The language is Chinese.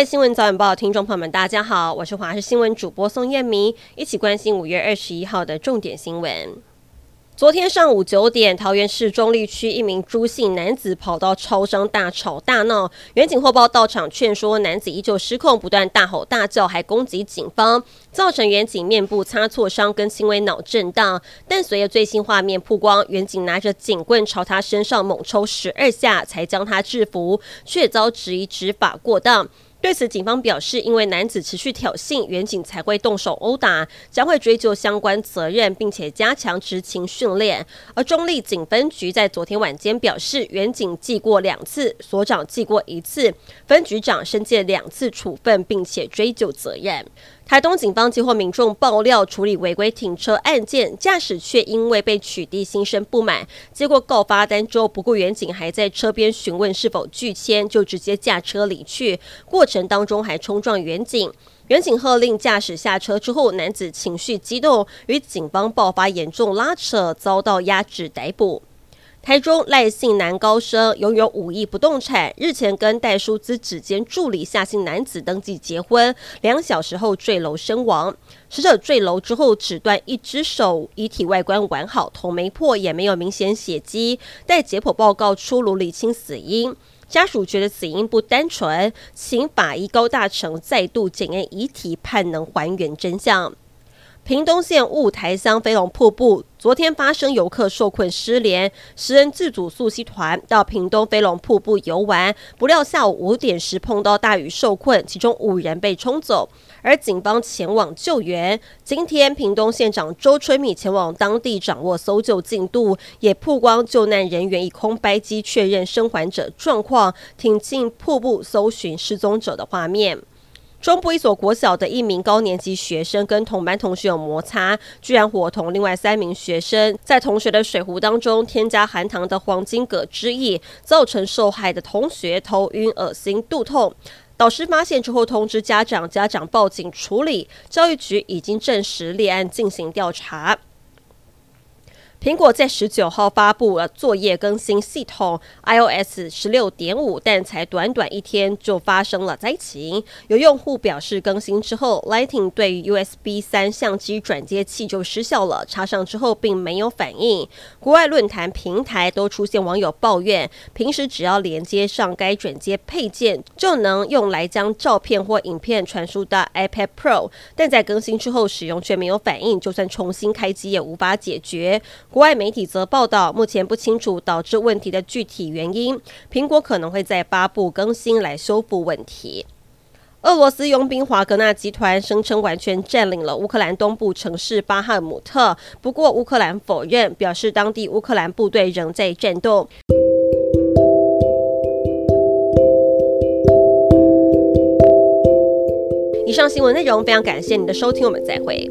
位新闻早晚报听众朋友们，大家好，我是华视新闻主播宋燕明，一起关心五月二十一号的重点新闻。昨天上午九点，桃园市中坜区一名朱姓男子跑到超商大吵大闹，远警获报到场劝说，男子依旧失控，不断大吼大叫，还攻击警方，造成远警面部擦挫伤跟轻微脑震荡。但随着最新画面曝光，远警拿着警棍朝他身上猛抽十二下，才将他制服，却遭质疑执法过当。对此，警方表示，因为男子持续挑衅，员警才会动手殴打，将会追究相关责任，并且加强执勤训练。而中坜警分局在昨天晚间表示，员警记过两次，所长记过一次，分局长申诫两次处分，并且追究责任。台东警方接获民众爆料，处理违规停车案件，驾驶却因为被取缔心生不满，结果告发单之后，不顾员警还在车边询问是否拒签，就直接驾车离去，过程当中还冲撞员警。员警喝令驾驶下车之后，男子情绪激动，与警方爆发严重拉扯，遭到压制逮捕。台中赖姓男高生拥有五亿不动产，日前跟代书资指尖助理夏姓男子登记结婚，两小时后坠楼身亡。死者坠楼之后，只断一只手，遗体外观完好，头没破，也没有明显血迹。待解剖报告出炉，厘清死因。家属觉得死因不单纯，请法医高大成再度检验遗体，盼能还原真相。屏东县雾台乡飞龙瀑布昨天发生游客受困失联，十人自组溯溪团到屏东飞龙瀑布游玩，不料下午五点时碰到大雨受困，其中五人被冲走，而警方前往救援。今天屏东县长周春米前往当地掌握搜救进度，也曝光救难人员以空拍机确认生还者状况，挺进瀑布搜寻失踪者的画面。中部一所国小的一名高年级学生跟同班同学有摩擦，居然伙同另外三名学生在同学的水壶当中添加含糖的黄金葛汁液，造成受害的同学头晕、恶心、肚痛。导师发现之后通知家长，家长报警处理，教育局已经证实立案进行调查。苹果在十九号发布了作业更新系统 iOS 十六点五，但才短短一天就发生了灾情。有用户表示，更新之后，Lighting 对于 USB 三相机转接器就失效了，插上之后并没有反应。国外论坛平台都出现网友抱怨，平时只要连接上该转接配件，就能用来将照片或影片传输到 iPad Pro，但在更新之后使用却没有反应，就算重新开机也无法解决。国外媒体则报道，目前不清楚导致问题的具体原因。苹果可能会在发布更新来修复问题。俄罗斯佣兵华格纳集团声称完全占领了乌克兰东部城市巴赫姆特，不过乌克兰否认，表示当地乌克兰部队仍在战斗。以上新闻内容非常感谢您的收听，我们再会。